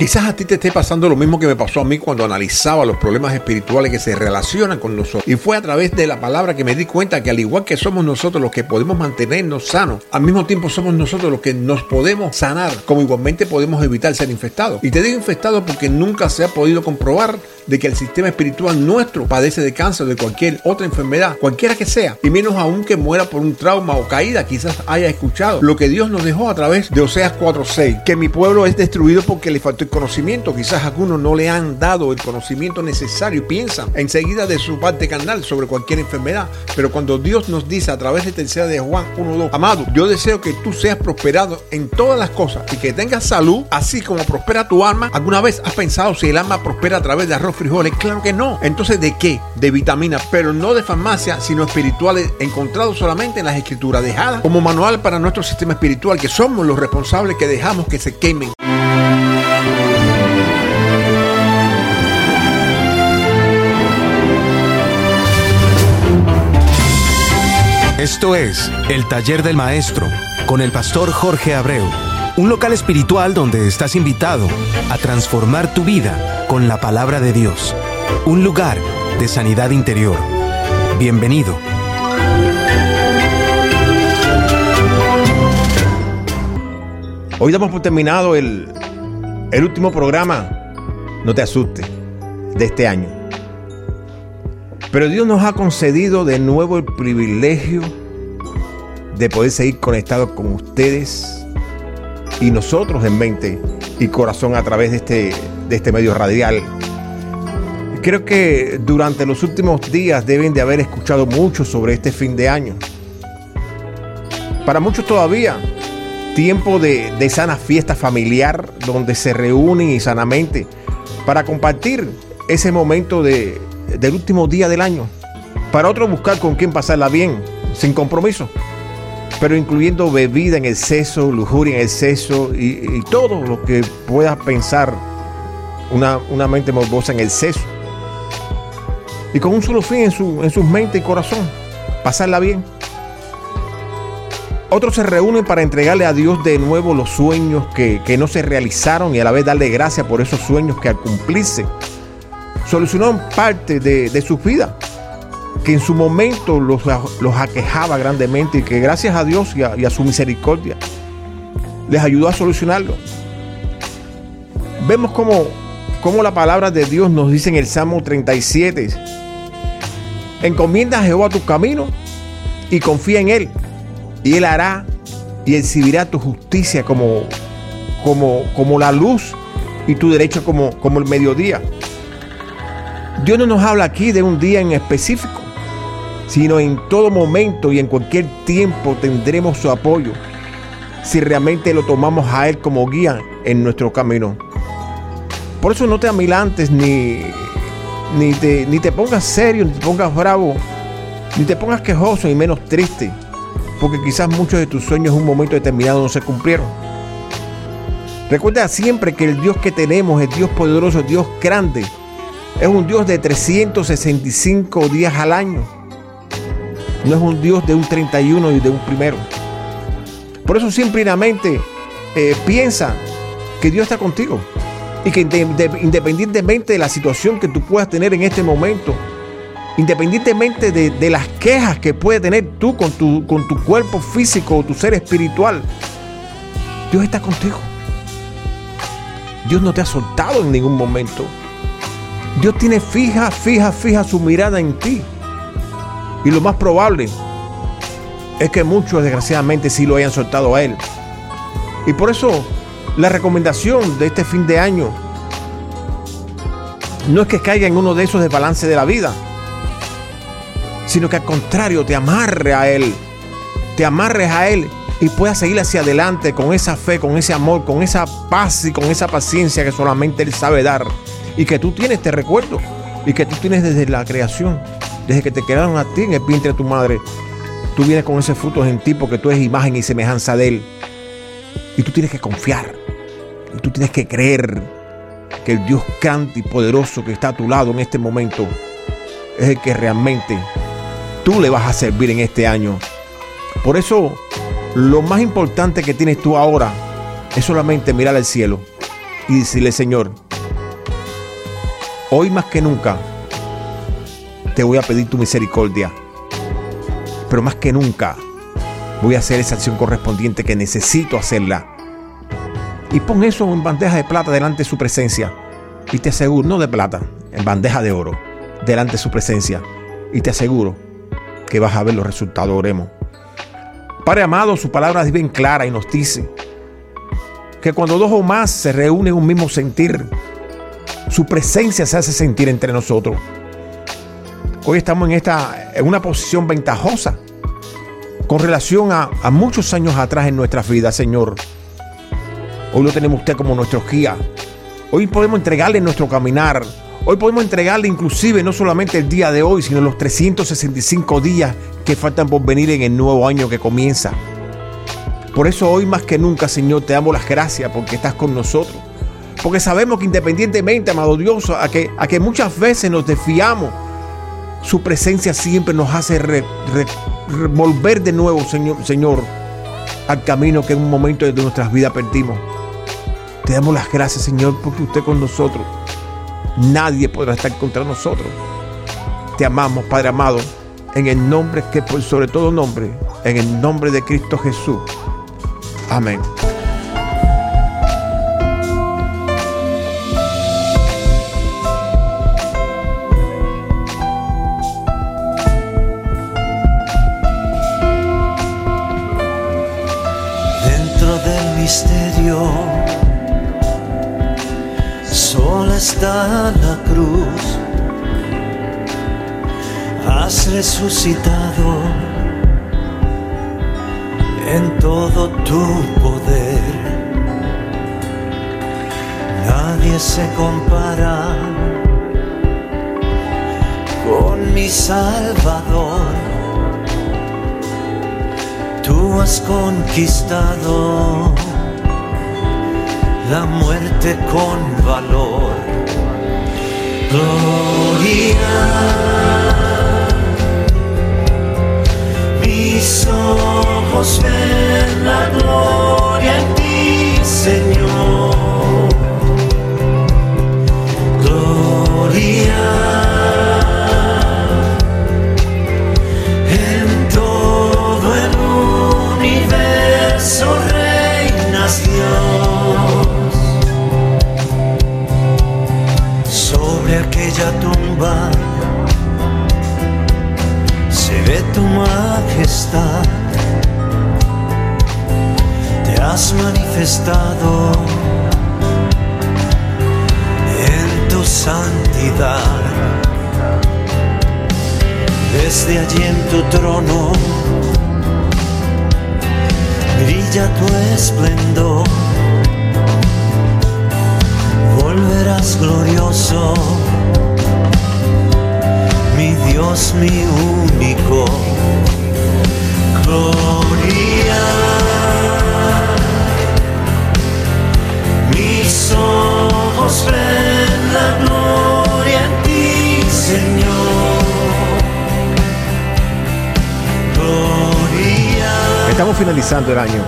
Quizás a ti te esté pasando lo mismo que me pasó a mí cuando analizaba los problemas espirituales que se relacionan con nosotros. Y fue a través de la palabra que me di cuenta que al igual que somos nosotros los que podemos mantenernos sanos, al mismo tiempo somos nosotros los que nos podemos sanar, como igualmente podemos evitar ser infectados. Y te digo infectado porque nunca se ha podido comprobar de que el sistema espiritual nuestro padece de cáncer o de cualquier otra enfermedad, cualquiera que sea, y menos aún que muera por un trauma o caída, quizás haya escuchado lo que Dios nos dejó a través de Oseas 4:6, que mi pueblo es destruido porque le faltó el conocimiento, quizás algunos no le han dado el conocimiento necesario y piensan enseguida de su parte carnal sobre cualquier enfermedad, pero cuando Dios nos dice a través de tercera de Juan 1:2, amado, yo deseo que tú seas prosperado en todas las cosas y que tengas salud, así como prospera tu alma. ¿Alguna vez has pensado si el alma prospera a través de arroz frijoles? Claro que no. Entonces, ¿de qué? De vitaminas, pero no de farmacia, sino espirituales encontrados solamente en las escrituras dejadas como manual para nuestro sistema espiritual, que somos los responsables que dejamos que se quemen. Esto es El Taller del Maestro con el pastor Jorge Abreu, un local espiritual donde estás invitado a transformar tu vida con la palabra de Dios, un lugar de sanidad interior. Bienvenido. Hoy damos por terminado el, el último programa, no te asustes, de este año. Pero Dios nos ha concedido de nuevo el privilegio de poder seguir conectados con ustedes y nosotros en mente y corazón a través de este, de este medio radial. Creo que durante los últimos días deben de haber escuchado mucho sobre este fin de año. Para muchos todavía, tiempo de, de sana fiesta familiar donde se reúnen y sanamente para compartir ese momento de, del último día del año. Para otros buscar con quién pasarla bien, sin compromiso pero incluyendo bebida en exceso, lujuria en exceso y, y todo lo que pueda pensar una, una, mente morbosa en exceso. Y con un solo fin en su, en sus mente y corazón, pasarla bien. Otros se reúnen para entregarle a Dios de nuevo los sueños que, que no se realizaron y a la vez darle gracias por esos sueños que al cumplirse solucionaron parte de, de sus vidas que en su momento los, los aquejaba grandemente y que gracias a Dios y a, su misericordia les ayudó a solucionarlo. Vemos como, como la palabra de Dios nos dice en el Salmo 37, encomienda a Jehová tu camino y confía en Él, y Él hará y exhibirá tu justicia como, como, como la luz y tu derecho como, como el mediodía. Dios no nos habla aquí de un día en específico, sino en todo momento y en cualquier tiempo tendremos su apoyo si realmente lo tomamos a Él como guía en nuestro camino. Por eso no te amilantes ni, ni, te, ni te pongas serio, ni te pongas bravo, ni te pongas quejoso y menos triste, porque quizás muchos de tus sueños en un momento determinado no se cumplieron. Recuerda siempre que el Dios que tenemos, el Dios poderoso, Dios grande, es un Dios de 365 días al año. No es un Dios de un 31 y de un primero. Por eso simplemente eh, piensa que Dios está contigo. Y que de, de, independientemente de la situación que tú puedas tener en este momento, independientemente de, las quejas que puedes tener tú con tu, con tu cuerpo físico o tu ser espiritual, Dios está contigo. Dios no te ha soltado en ningún momento. Dios tiene fija, fija, fija su mirada en ti. Y lo más probable es que muchos desgraciadamente sí lo hayan soltado a Él. Y por eso la recomendación de este fin de año no es que caiga en uno de esos desbalances de la vida, sino que al contrario te amarre a Él, te amarres a Él y puedas seguir hacia adelante con esa fe, con ese amor, con esa paz y con esa paciencia que solamente Él sabe dar y que tú tienes, te recuerdo, y que tú tienes desde la creación, desde que te crearon a ti en el vientre de tu madre. Tú vienes con ese fruto en ti porque tú eres imagen y semejanza de Él. Y tú tienes que confiar. Y tú tienes que creer que el Dios grande y poderoso que está a tu lado en este momento es el que realmente tú le vas a servir en este año. Por eso, lo más importante que tienes tú ahora es solamente mirar al cielo y decirle, Señor, hoy más que nunca te voy a pedir tu misericordia, pero más que nunca voy a hacer esa acción correspondiente que necesito hacerla. Y pon eso en bandeja de plata delante de su presencia. Y te aseguro, no de plata, en bandeja de oro, delante de su presencia. Y te aseguro que vas a ver los resultados. Oremos. Padre amado, su palabra es bien clara y nos dice que cuando dos o más se reúnen en un mismo sentir, su presencia se hace sentir entre nosotros. Hoy estamos en, esta, en una posición ventajosa con relación a, muchos años atrás en nuestras vidas, Señor. Hoy lo tenemos usted como nuestro guía. Hoy podemos entregarle nuestro caminar. Hoy podemos entregarle inclusive no solamente el día de hoy, sino los 365 días que faltan por venir en el nuevo año que comienza. Por eso hoy más que nunca, Señor, te damos las gracias porque estás con nosotros. Porque sabemos que independientemente, amado Dios, a que, a que muchas veces nos desfiamos, su presencia siempre nos hace volver de nuevo, Señor, Señor, al camino que en un momento de nuestras vidas perdimos. Te damos las gracias, Señor, porque usted con nosotros. Nadie podrá estar contra nosotros. Te amamos, Padre amado, en el nombre que por sobre todo nombre, en el nombre de Cristo Jesús. Amén. Está la cruz. Has resucitado en todo tu poder. Nadie se compara con mi Salvador. Tú has conquistado la muerte con valor. Gloria. Mis ojos ven la gloria en ti, Señor. Gloria. En todo el universo Tumba se ve tu majestad. Te has manifestado en tu santidad. Desde allí en tu trono brilla tu esplendor. Volverás glorioso, mi Dios, mi único. Gloria. Mis ojos ven la gloria en ti, Señor. Gloria. Estamos finalizando el año.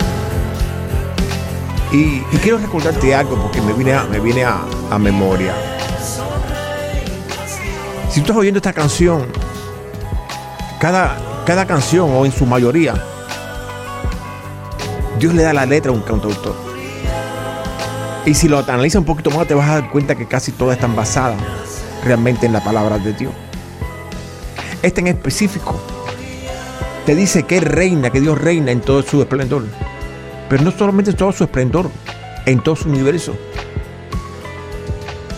Y, y quiero recordarte algo porque me viene a, me viene a, a memoria. Si tú estás oyendo esta canción, cada, cada canción o en su mayoría, Dios le da la letra a un cantautor. Y si lo analizas un poquito más, te vas a dar cuenta que casi todas están basadas realmente en la palabra de Dios. Este en específico te dice que reina, que Dios reina en todo su esplendor. Pero no solamente en todo su esplendor, en todo su universo.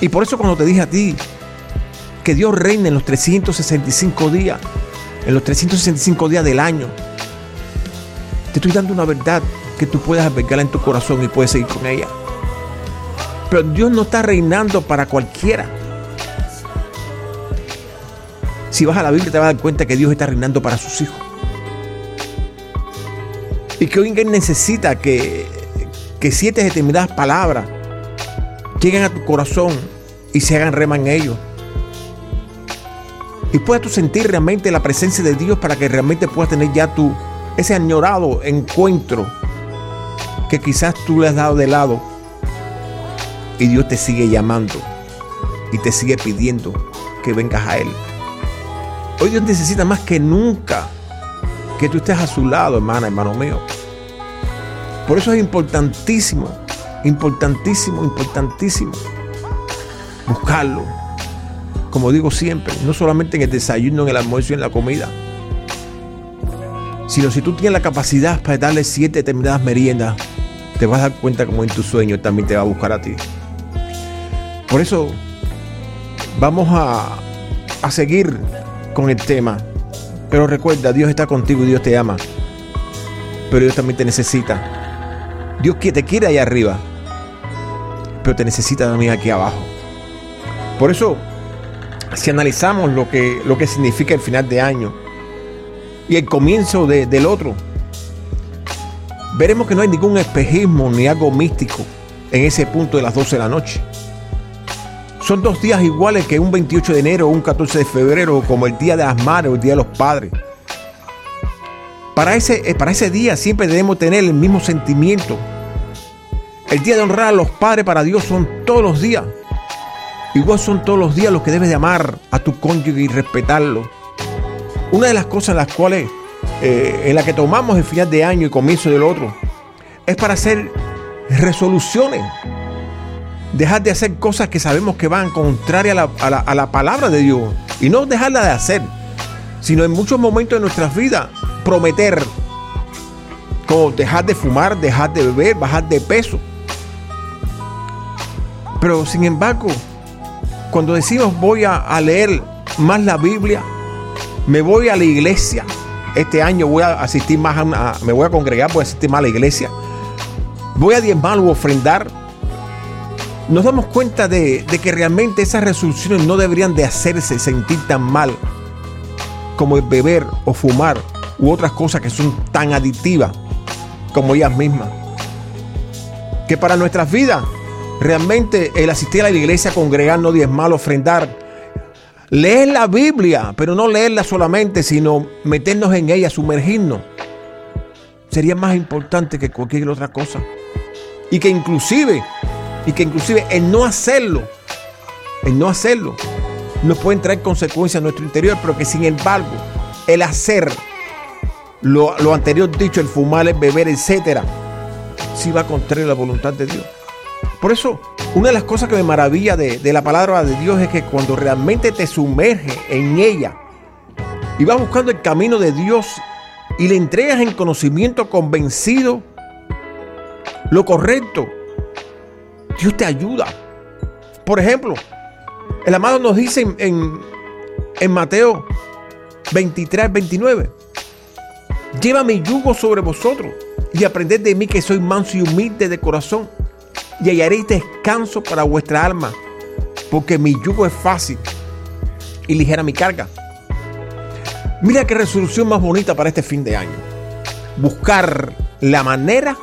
Y por eso cuando te dije a ti que Dios reina en los 365 días, en los 365 días del año, te estoy dando una verdad que tú puedes albergarla en tu corazón y puedes seguir con ella. Pero Dios no está reinando para cualquiera. Si vas a la Biblia te vas a dar cuenta que Dios está reinando para sus hijos. Y que hoy Él necesita que, que siete determinadas palabras lleguen a tu corazón y se hagan rema en ellos. Y puedas tú sentir realmente la presencia de Dios para que realmente puedas tener ya tu, ese añorado encuentro que quizás tú le has dado de lado. Y Dios te sigue llamando y te sigue pidiendo que vengas a Él. Hoy Dios necesita más que nunca que tú estés a su lado, hermana, hermano mío. Por eso es importantísimo, importantísimo, importantísimo buscarlo. Como digo siempre, no solamente en el desayuno, en el almuerzo y en la comida, sino si tú tienes la capacidad para darle siete determinadas meriendas, te vas a dar cuenta como en tu sueño también te va a buscar a ti. Por eso vamos a, a seguir con el tema. Pero recuerda, Dios está contigo y Dios te ama. Pero Dios también te necesita. Dios te quiere allá arriba. Pero te necesita también aquí abajo. Por eso, si analizamos lo que, lo que significa el final de año y el comienzo de- del otro, veremos que no hay ningún espejismo ni algo místico en ese punto de las 12 de la noche. Son dos días iguales que un 28 de enero o un 14 de febrero, como el Día de las Madres o el Día de los Padres. Para ese, eh, para ese día siempre debemos tener el mismo sentimiento. El día de honrar a los padres para Dios son todos los días. Igual son todos los días los que debes de amar a tu cónyuge y respetarlo. Una de las cosas en las cuales, eh, en la que tomamos el final de año y comienzo del otro, es para hacer resoluciones dejar de hacer cosas que sabemos que van contrarias a la, a la- a la palabra de Dios. Y no dejarla de hacer, sino en muchos momentos de nuestras vidas prometer, como dejar de fumar, dejar de beber, bajar de peso. Pero sin embargo, cuando decimos voy a, leer más la Biblia, me voy a la iglesia, este año voy a asistir más a una, me voy a congregar, voy a asistir más a la iglesia, voy a diezmar o ofrendar, nos damos cuenta de, de que realmente esas resoluciones no deberían de hacerse sentir tan mal como el beber o fumar u otras cosas que son tan adictivas como ellas mismas. Que para nuestras vidas realmente el asistir a la iglesia, congregar, no diezmar, ofrendar, leer la Biblia, pero no leerla solamente, sino meternos en ella, sumergirnos, sería más importante que cualquier otra cosa. Y que inclusive y que inclusive el no hacerlo, el no hacerlo, nos pueden traer consecuencias a nuestro interior, pero que sin embargo, el hacer lo, lo anterior dicho, el fumar, el beber, etcétera, sí va contrario a la voluntad de Dios. Por eso, una de las cosas que me maravilla de, la palabra de Dios es que cuando realmente te sumerge en ella y vas buscando el camino de Dios y le entregas en conocimiento convencido lo correcto, Dios te ayuda. Por ejemplo, el amado nos dice en, en, en Mateo 23, 29, lleva mi yugo sobre vosotros y aprended de mí que soy manso y humilde de corazón y hallaréis descanso para vuestra alma, porque mi yugo es fácil y ligera mi carga. Mira qué resolución más bonita para este fin de año. Buscar la manera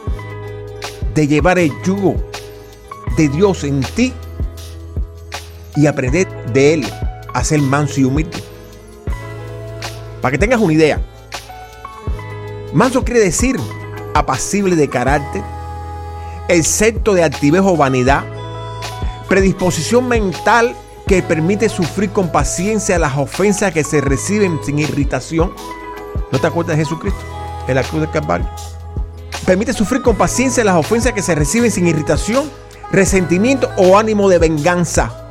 de llevar el yugo de Dios en ti y aprender de Él a ser manso y humilde. Para que tengas una idea, manso quiere decir apacible de carácter, excepto de altivez o vanidad, predisposición mental que permite sufrir con paciencia las ofensas que se reciben sin irritación. ¿No te acuerdas de Jesucristo en la cruz del Calvario? Permite sufrir con paciencia las ofensas que se reciben sin irritación, resentimiento o ánimo de venganza.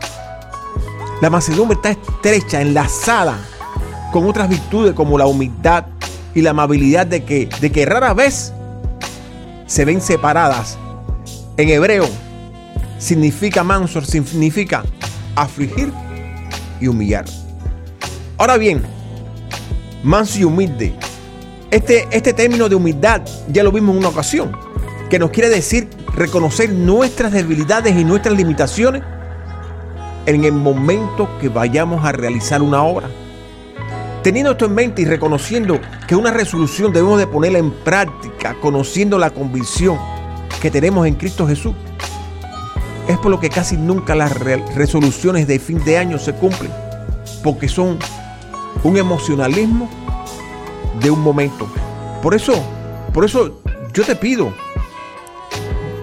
La mansedumbre está estrecha, enlazada con otras virtudes como la humildad y la amabilidad de que, de que rara vez se ven separadas. En hebreo significa manso, significa afligir y humillar. Ahora bien, manso y humilde. Este, este término de humildad ya lo vimos en una ocasión, que nos quiere decir reconocer nuestras debilidades y nuestras limitaciones en el momento que vayamos a realizar una obra. Teniendo esto en mente y reconociendo que una resolución debemos de ponerla en práctica, conociendo la convicción que tenemos en Cristo Jesús, es por lo que casi nunca las re- resoluciones de fin de año se cumplen, porque son un emocionalismo de un momento. Por eso, por eso yo te pido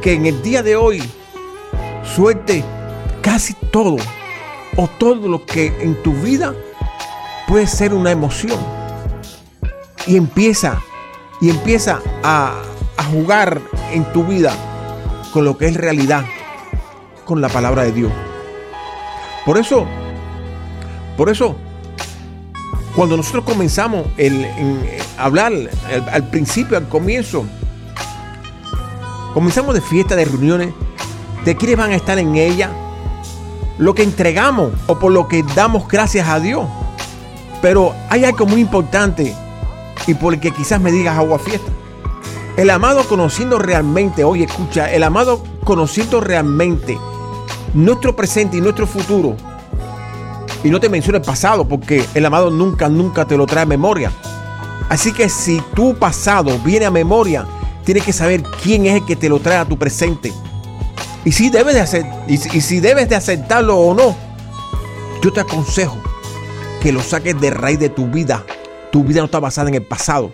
que en el día de hoy suelte casi todo o todo lo que en tu vida puede ser una emoción. Y empieza, y empieza a jugar en tu vida con lo que es realidad, con la palabra de Dios. Por eso, por eso, cuando nosotros comenzamos el, en hablar al principio, al comienzo, comenzamos de fiesta, de reuniones, de quiénes van a estar en ella, lo que entregamos o por lo que damos gracias a Dios. Pero hay algo muy importante y por el que quizás me digas agua fiesta. El amado conociendo realmente, oye, escucha, el amado conociendo realmente nuestro presente y nuestro futuro. Y no te menciono el pasado, porque el amado nunca, nunca te lo trae a memoria. Así que si tu pasado viene a memoria, tienes que saber quién es el que te lo trae a tu presente. Y si debes de hacer, y si, y si debes de aceptarlo o no, yo te aconsejo que lo saques de raíz de tu vida. Tu vida no está basada en el pasado.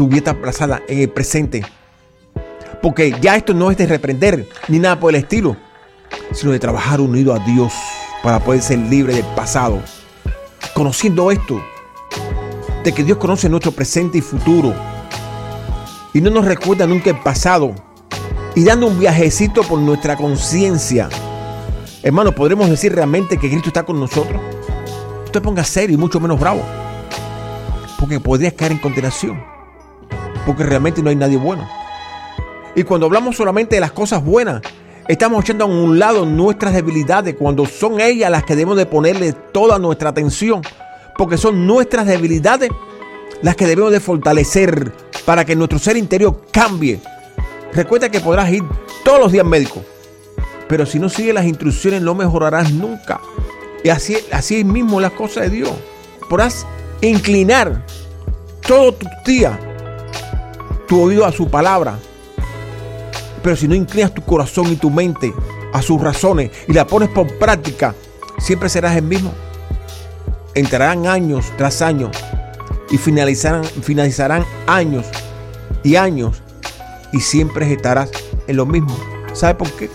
Tu vida basada en el presente. Porque ya esto no es de reprender ni nada por el estilo, sino de trabajar unido a Dios para poder ser libre del pasado. Conociendo esto, de que Dios conoce nuestro presente y futuro y no nos recuerda nunca el pasado y dando un viajecito por nuestra conciencia. Hermano, ¿podremos decir realmente que Cristo está con nosotros? No te pongas serio y mucho menos bravo. Porque podrías caer en condenación. Porque realmente no hay nadie bueno. Y cuando hablamos solamente de las cosas buenas, estamos echando a un lado nuestras debilidades cuando son ellas las que debemos de ponerle toda nuestra atención. Porque son nuestras debilidades las que debemos de fortalecer para que nuestro ser interior cambie. Recuerda que podrás ir todos los días médico, pero si no sigues las instrucciones no mejorarás nunca. Y así, así es mismo las cosas de Dios. Podrás inclinar todos tus días tu oído a su palabra. Pero si no inclinas tu corazón y tu mente a sus razones y la pones por práctica, siempre serás el mismo. Entrarán años tras años y finalizarán, finalizarán años y años y siempre estarás en lo mismo. ¿Sabe por qué?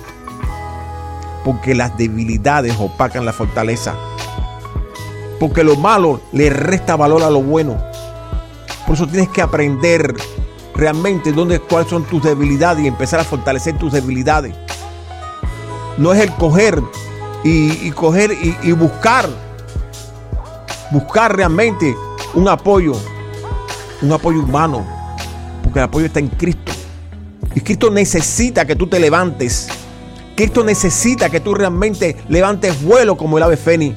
Porque las debilidades opacan la fortaleza. Porque lo malo le resta valor a lo bueno. Por eso tienes que aprender realmente dónde, cuáles son tus debilidades y empezar a fortalecer tus debilidades. No es el coger y, coger y, y buscar, buscar realmente un apoyo, un apoyo humano, porque el apoyo está en Cristo. Y Cristo necesita que tú te levantes. Cristo necesita que tú realmente levantes vuelo como el ave fénix.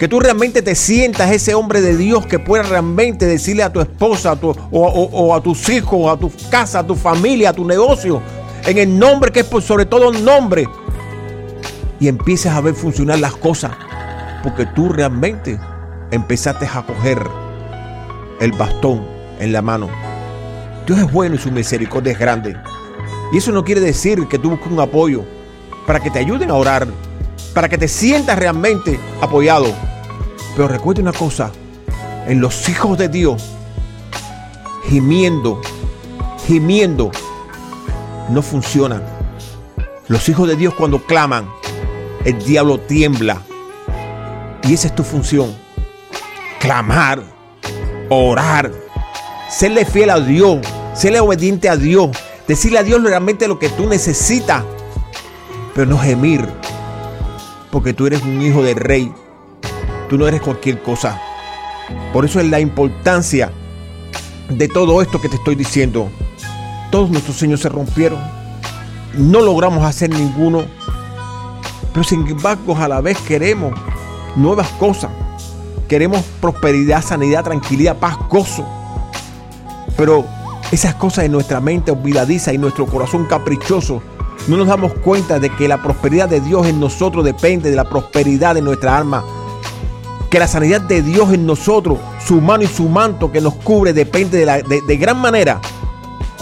Que tú realmente te sientas ese hombre de Dios que pueda realmente decirle a tu esposa a tu, o, o, o, a tus hijos, a tu casa, a tu familia, a tu negocio, en el nombre que es por sobre todo nombre. Y empieces a ver funcionar las cosas. Porque tú realmente empezaste a coger el bastón en la mano. Dios es bueno y su misericordia es grande. Y eso no quiere decir que tú busques un apoyo para que te ayuden a orar, para que te sientas realmente apoyado. Pero recuerda una cosa, en los hijos de Dios, gimiendo, gimiendo, no funcionan. Los hijos de Dios cuando claman, el diablo tiembla. Y esa es tu función. Clamar, orar, serle fiel a Dios, serle obediente a Dios, decirle a Dios realmente lo que tú necesitas, pero no gemir, porque tú eres un hijo del rey, tú no eres cualquier cosa. Por eso es la importancia de todo esto que te estoy diciendo. Todos nuestros sueños se rompieron, no logramos hacer ninguno, pero sin embargo a la vez queremos nuevas cosas. Queremos prosperidad, sanidad, tranquilidad, paz, gozo. Pero esas cosas en nuestra mente olvidadiza y nuestro corazón caprichoso, no nos damos cuenta de que la prosperidad de Dios en nosotros depende de la prosperidad de nuestra alma. Que la sanidad de Dios en nosotros, su mano y su manto que nos cubre, depende de, la, de, gran manera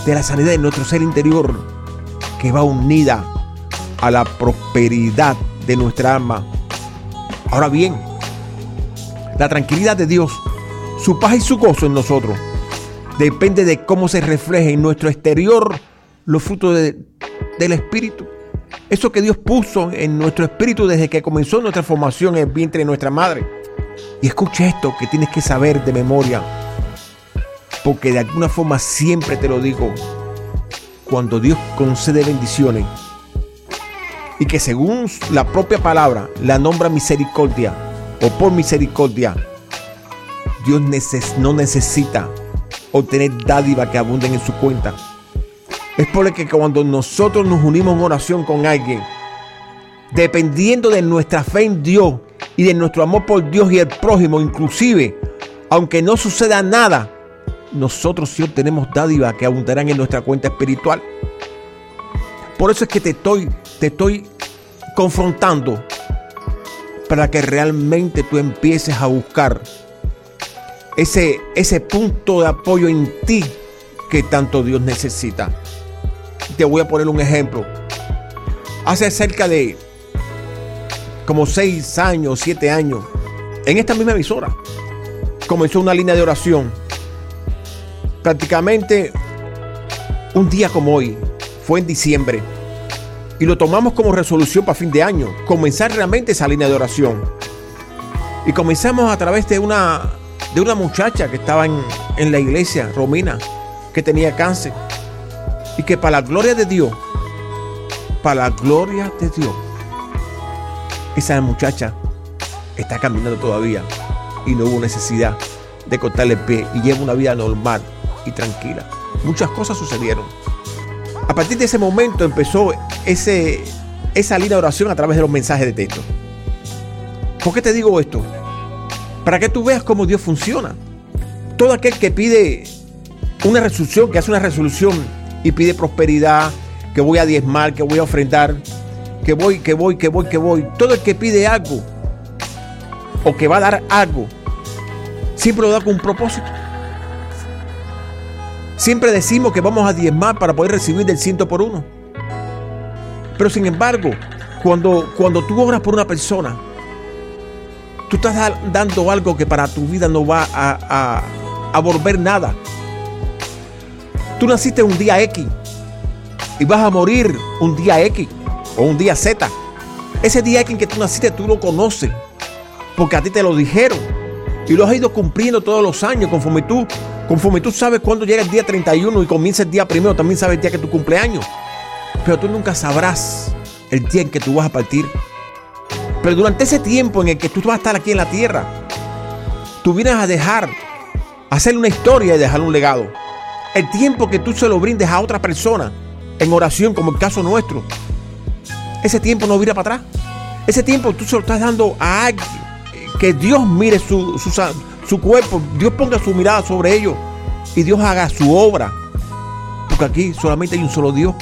de la sanidad de nuestro ser interior, que va unida a la prosperidad de nuestra alma. Ahora bien, la tranquilidad de Dios, su paz y su gozo en nosotros, depende de cómo se refleje en nuestro exterior los frutos de, del Espíritu. Eso que Dios puso en nuestro espíritu desde que comenzó nuestra formación en el vientre de nuestra madre. Y escucha esto que tienes que saber de memoria. Porque de alguna forma siempre te lo digo. Cuando Dios concede bendiciones y que según la propia palabra la nombra misericordia o por misericordia, Dios no necesita obtener dádiva que abunden en su cuenta. Es por que cuando nosotros nos unimos en oración con alguien, dependiendo de nuestra fe en Dios y de nuestro amor por Dios y el prójimo, inclusive, aunque no suceda nada, nosotros sí obtenemos dádiva que abundarán en nuestra cuenta espiritual. Por eso es que te estoy, te estoy confrontando para que realmente tú empieces a buscar ese, ese punto de apoyo en ti que tanto Dios necesita. Te voy a poner un ejemplo. Hace cerca de como seis años, siete años, en esta misma emisora, comenzó una línea de oración. Prácticamente un día como hoy, fue en diciembre, y lo tomamos como resolución para fin de año, comenzar realmente esa línea de oración. Y comenzamos a través de una de una muchacha que estaba en, la iglesia, Romina, que tenía cáncer. Y que para la gloria de Dios, para la gloria de Dios, esa muchacha está caminando todavía y no hubo necesidad de cortarle el pie y lleva una vida normal y tranquila. Muchas cosas sucedieron. A partir de ese momento empezó ese, esa línea de oración a través de los mensajes de texto. ¿Por qué te digo esto? para que tú veas cómo Dios funciona. Todo aquel que pide una resolución, que hace una resolución y pide prosperidad, que voy a diezmar, que voy a ofrendar, que voy, que voy, que voy, que voy. Todo el que pide algo o que va a dar algo, siempre lo da con un propósito. Siempre decimos que vamos a diezmar para poder recibir del ciento por uno. Pero sin embargo, cuando, cuando tú obras por una persona, Tú estás dando algo que para tu vida no va a, a, volver nada. Tú naciste un día X y vas a morir un día X o un día Z. Ese día en que tú naciste tú lo conoces porque a ti te lo dijeron y lo has ido cumpliendo todos los años conforme tú, conforme tú sabes cuándo llega el día 31 y comienza el día primero, también sabes el día que tu cumpleaños. Pero tú nunca sabrás el día en que tú vas a partir. Pero durante ese tiempo en el que tú vas a estar aquí en la tierra, tú vienes a dejar, hacer una historia y dejar un legado. El tiempo que tú se lo brindes a otra persona en oración, como el caso nuestro, ese tiempo no vira para atrás. Ese tiempo tú se lo estás dando a alguien que Dios mire su, su, su cuerpo, Dios ponga su mirada sobre ellos y Dios haga su obra. Porque aquí solamente hay un solo Dios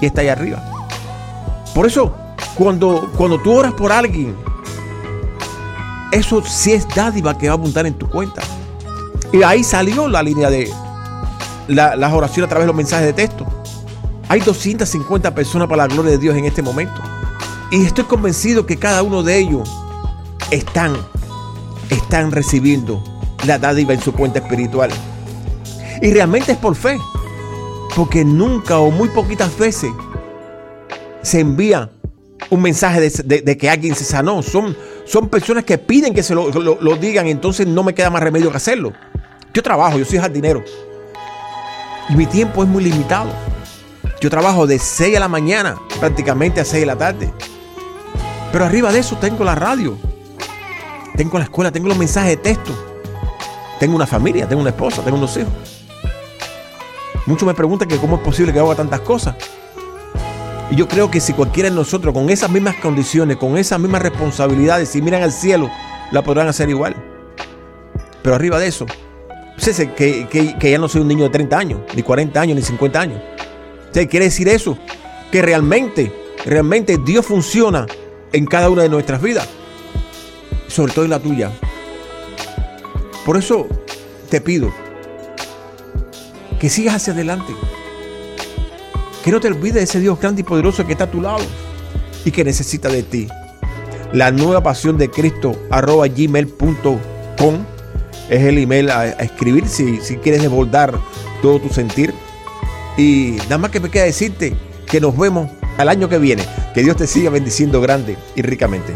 y está ahí arriba. Por eso cuando, cuando tú oras por alguien, eso sí es dádiva que va a apuntar en tu cuenta. Y ahí salió la línea de las oraciones a través de los mensajes de texto. Hay 250 personas para la gloria de Dios en este momento. Y estoy convencido que cada uno de ellos están, están recibiendo la dádiva en su cuenta espiritual. Y realmente es por fe. Porque nunca o muy poquitas veces se envía un mensaje de, que alguien se sanó. Son, son personas que piden que se lo, lo, digan, entonces no me queda más remedio que hacerlo. Yo trabajo, yo soy jardinero. Y mi tiempo es muy limitado. Yo trabajo de 6 de la mañana prácticamente a 6 de la tarde. Pero arriba de eso tengo la radio. Tengo la escuela, tengo los mensajes de texto. Tengo una familia, tengo una esposa, tengo unos hijos. Muchos me preguntan que cómo es posible que haga tantas cosas. Y yo creo que si cualquiera de nosotros, con esas mismas condiciones, con esas mismas responsabilidades, si miran al cielo, la podrán hacer igual. Pero arriba de eso, pues que, que, ya no soy un niño de 30 años, ni 40 años, ni 50 años. O quiere decir eso, que realmente, realmente Dios funciona en cada una de nuestras vidas, sobre todo en la tuya. Por eso te pido que sigas hacia adelante. Que no te olvides de ese Dios grande y poderoso que está a tu lado y que necesita de ti. La nueva pasión de Cristo arroba gmail.com es el email a, escribir si, si quieres desbordar todo tu sentir. Y nada más que me queda decirte que nos vemos al año que viene. Que Dios te siga bendiciendo grande y ricamente.